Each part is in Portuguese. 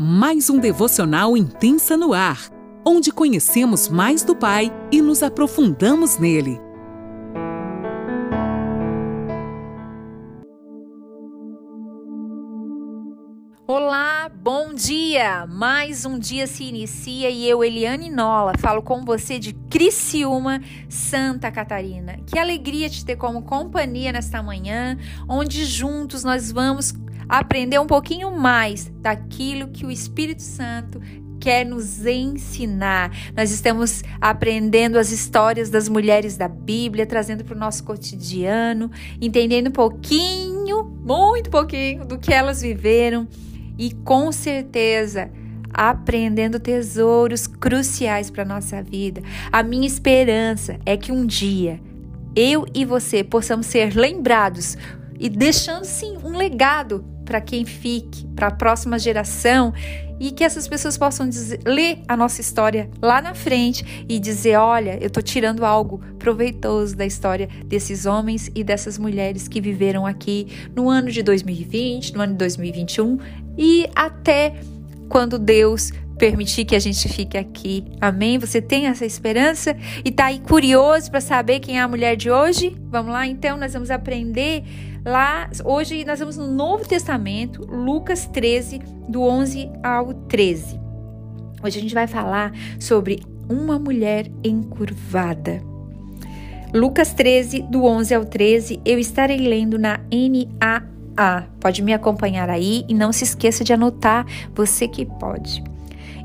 mais um devocional intensa no ar, onde conhecemos mais do Pai e nos aprofundamos nele. Olá, bom dia! Mais um dia se inicia e eu, Eliane Nola, falo com você de Criciúma, Santa Catarina. Que alegria te ter como companhia nesta manhã, onde juntos nós vamos aprender um pouquinho mais daquilo que o Espírito Santo quer nos ensinar. Nós estamos aprendendo as histórias das mulheres da Bíblia, trazendo para o nosso cotidiano, entendendo um pouquinho, muito pouquinho, do que elas viveram e com certeza aprendendo tesouros cruciais para a nossa vida. A minha esperança é que um dia eu e você possamos ser lembrados e deixando sim um legado para quem fique, para a próxima geração e que essas pessoas possam dizer, ler a nossa história lá na frente e dizer: olha, eu estou tirando algo proveitoso da história desses homens e dessas mulheres que viveram aqui no ano de 2020, no ano de 2021 e até quando Deus permitir que a gente fique aqui. Amém? Você tem essa esperança e está aí curioso para saber quem é a mulher de hoje? Vamos lá, então nós vamos aprender lá. Hoje nós vamos no Novo Testamento, Lucas 13, do 11 ao 13. Hoje a gente vai falar sobre uma mulher encurvada. Lucas 13, do 11 ao 13, eu estarei lendo na NAA. Pode me acompanhar aí e não se esqueça de anotar, você que pode.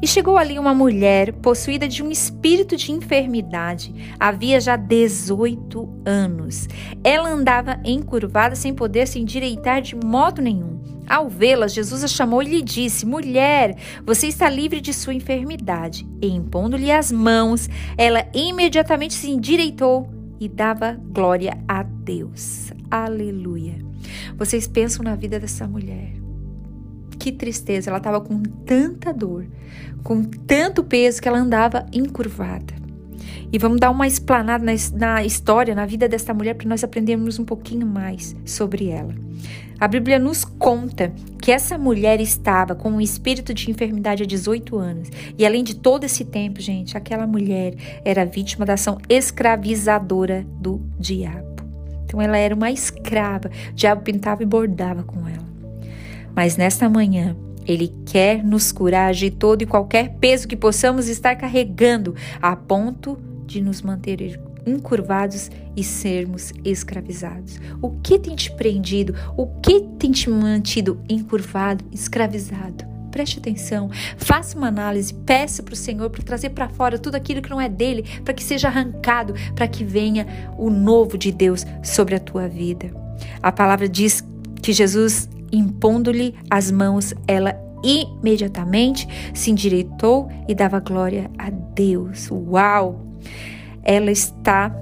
E chegou ali uma mulher possuída de um espírito de enfermidade. Havia já 18 anos. Ela andava encurvada sem poder se endireitar de modo nenhum. Ao vê-la, Jesus a chamou e lhe disse: Mulher, você está livre de sua enfermidade. E impondo-lhe as mãos, ela imediatamente se endireitou e dava glória a Deus. Aleluia. Vocês pensam na vida dessa mulher que tristeza, ela estava com tanta dor, com tanto peso que ela andava encurvada. E vamos dar uma explanada na, na história, na vida desta mulher, para nós aprendermos um pouquinho mais sobre ela. A Bíblia nos conta que essa mulher estava com um espírito de enfermidade há 18 anos. E além de todo esse tempo, gente, aquela mulher era vítima da ação escravizadora do diabo. Então ela era uma escrava. O diabo pintava e bordava com ela. Mas nesta manhã, Ele quer nos curar de todo e qualquer peso que possamos estar carregando, a ponto de nos manter encurvados e sermos escravizados. O que tem te prendido? O que tem te mantido encurvado, escravizado? Preste atenção, faça uma análise, peça para o Senhor para trazer para fora tudo aquilo que não é dele, para que seja arrancado, para que venha o novo de Deus sobre a tua vida. A palavra diz que Jesus impondo-lhe as mãos, ela imediatamente se endireitou e dava glória a Deus. Uau! Ela está,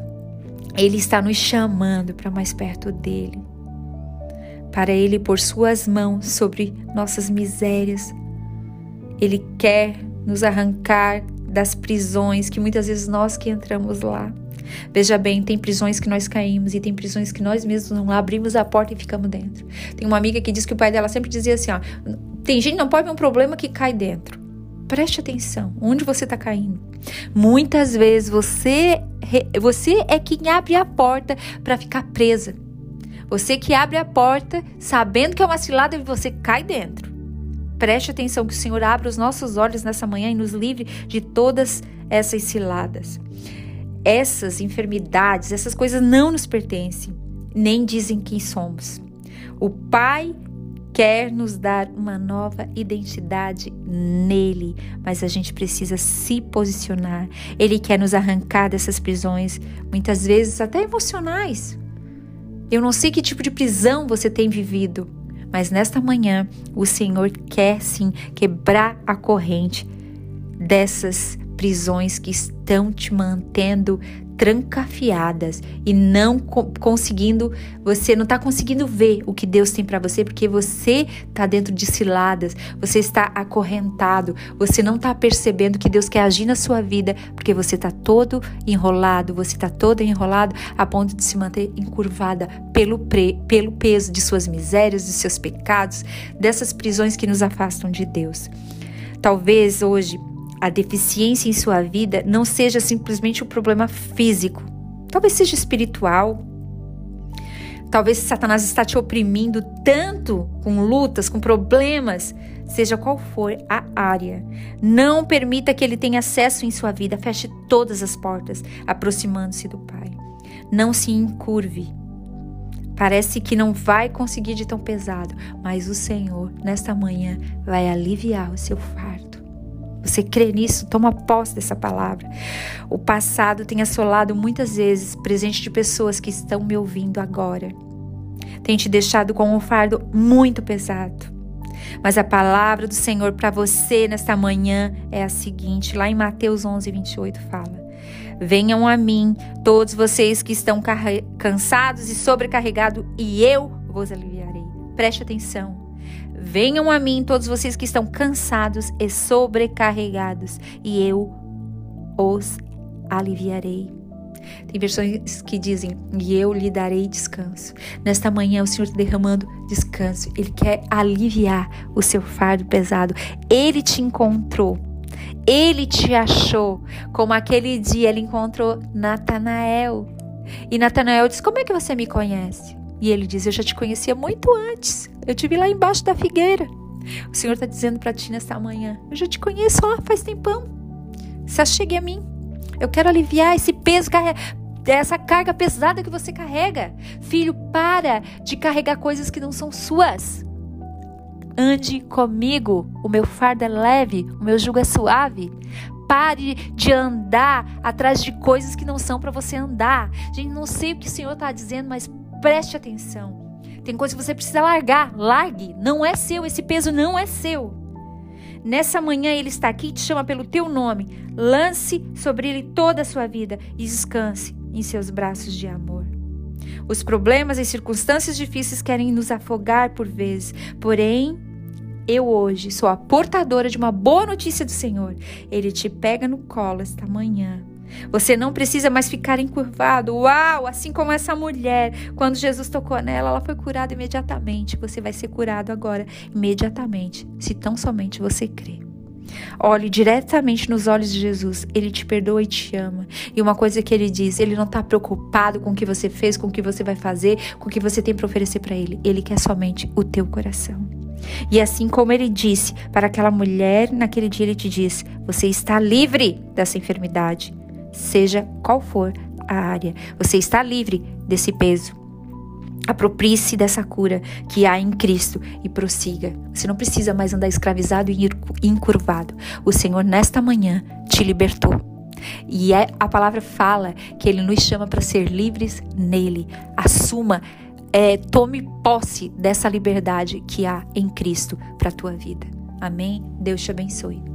ele está nos chamando para mais perto dele. Para ele pôr suas mãos sobre nossas misérias. Ele quer nos arrancar das prisões que muitas vezes nós que entramos lá. Veja bem, tem prisões que nós caímos e tem prisões que nós mesmos não abrimos a porta e ficamos dentro. Tem uma amiga que diz que o pai dela sempre dizia assim: ó, tem gente não pode ver um problema que cai dentro. Preste atenção, onde você está caindo. Muitas vezes você, você é quem abre a porta para ficar presa. Você que abre a porta sabendo que é uma cilada e você cai dentro. Preste atenção que o Senhor abra os nossos olhos nessa manhã e nos livre de todas essas ciladas essas enfermidades, essas coisas não nos pertencem, nem dizem quem somos. O Pai quer nos dar uma nova identidade nele, mas a gente precisa se posicionar. Ele quer nos arrancar dessas prisões, muitas vezes até emocionais. Eu não sei que tipo de prisão você tem vivido, mas nesta manhã o Senhor quer sim quebrar a corrente dessas prisões que estão te mantendo trancafiadas e não co conseguindo, você não está conseguindo ver o que Deus tem para você porque você está dentro de ciladas, você está acorrentado, você não está percebendo que Deus quer agir na sua vida porque você está todo enrolado, você está todo enrolado a ponto de se manter encurvada pelo, pelo peso de suas misérias, de seus pecados, dessas prisões que nos afastam de Deus. Talvez hoje a deficiência em sua vida não seja simplesmente um problema físico, talvez seja espiritual. Talvez Satanás está te oprimindo tanto com lutas, com problemas, seja qual for a área. Não permita que ele tenha acesso em sua vida. Feche todas as portas, aproximando-se do Pai. Não se encurve. Parece que não vai conseguir de tão pesado, mas o Senhor, nesta manhã, vai aliviar o seu fardo. Você crê nisso? Toma posse dessa palavra. O passado tem assolado muitas vezes presente de pessoas que estão me ouvindo agora. Tem te deixado com um fardo muito pesado. Mas a palavra do Senhor para você nesta manhã é a seguinte, lá em Mateus 11, 28 fala: Venham a mim, todos vocês que estão cansados e sobrecarregados, e eu vos aliviarei. Preste atenção. Venham a mim, todos vocês que estão cansados e sobrecarregados, e eu os aliviarei. Tem versões que dizem: E eu lhe darei descanso. Nesta manhã, o Senhor está derramando descanso. Ele quer aliviar o seu fardo pesado. Ele te encontrou. Ele te achou. Como aquele dia ele encontrou Natanael. E Natanael diz: Como é que você me conhece? E ele diz: Eu já te conhecia muito antes. Eu te vi lá embaixo da figueira. O Senhor está dizendo para ti nesta manhã: Eu já te conheço ó, faz tempão. Se achegue a mim. Eu quero aliviar esse peso, essa carga pesada que você carrega. Filho, para de carregar coisas que não são suas. Ande comigo. O meu fardo é leve, o meu jugo é suave. Pare de andar atrás de coisas que não são para você andar. Gente, não sei o que o Senhor está dizendo, mas preste atenção. Tem coisa que você precisa largar. Largue. Não é seu. Esse peso não é seu. Nessa manhã ele está aqui e te chama pelo teu nome. Lance sobre ele toda a sua vida e descanse em seus braços de amor. Os problemas e circunstâncias difíceis querem nos afogar por vezes, porém, eu hoje sou a portadora de uma boa notícia do Senhor. Ele te pega no colo esta manhã você não precisa mais ficar encurvado. Uau! Assim como essa mulher, quando Jesus tocou nela, ela foi curada imediatamente. Você vai ser curado agora, imediatamente, se tão somente você crê. Olhe diretamente nos olhos de Jesus. Ele te perdoa e te ama. E uma coisa que ele diz: ele não está preocupado com o que você fez, com o que você vai fazer, com o que você tem para oferecer para ele. Ele quer somente o teu coração. E assim como ele disse para aquela mulher, naquele dia ele te diz: você está livre dessa enfermidade seja qual for a área. Você está livre desse peso. Aproprie-se dessa cura que há em Cristo e prossiga. Você não precisa mais andar escravizado e encurvado. O Senhor, nesta manhã, te libertou. E é, a palavra fala que Ele nos chama para ser livres nele. Assuma, é, tome posse dessa liberdade que há em Cristo para a tua vida. Amém? Deus te abençoe.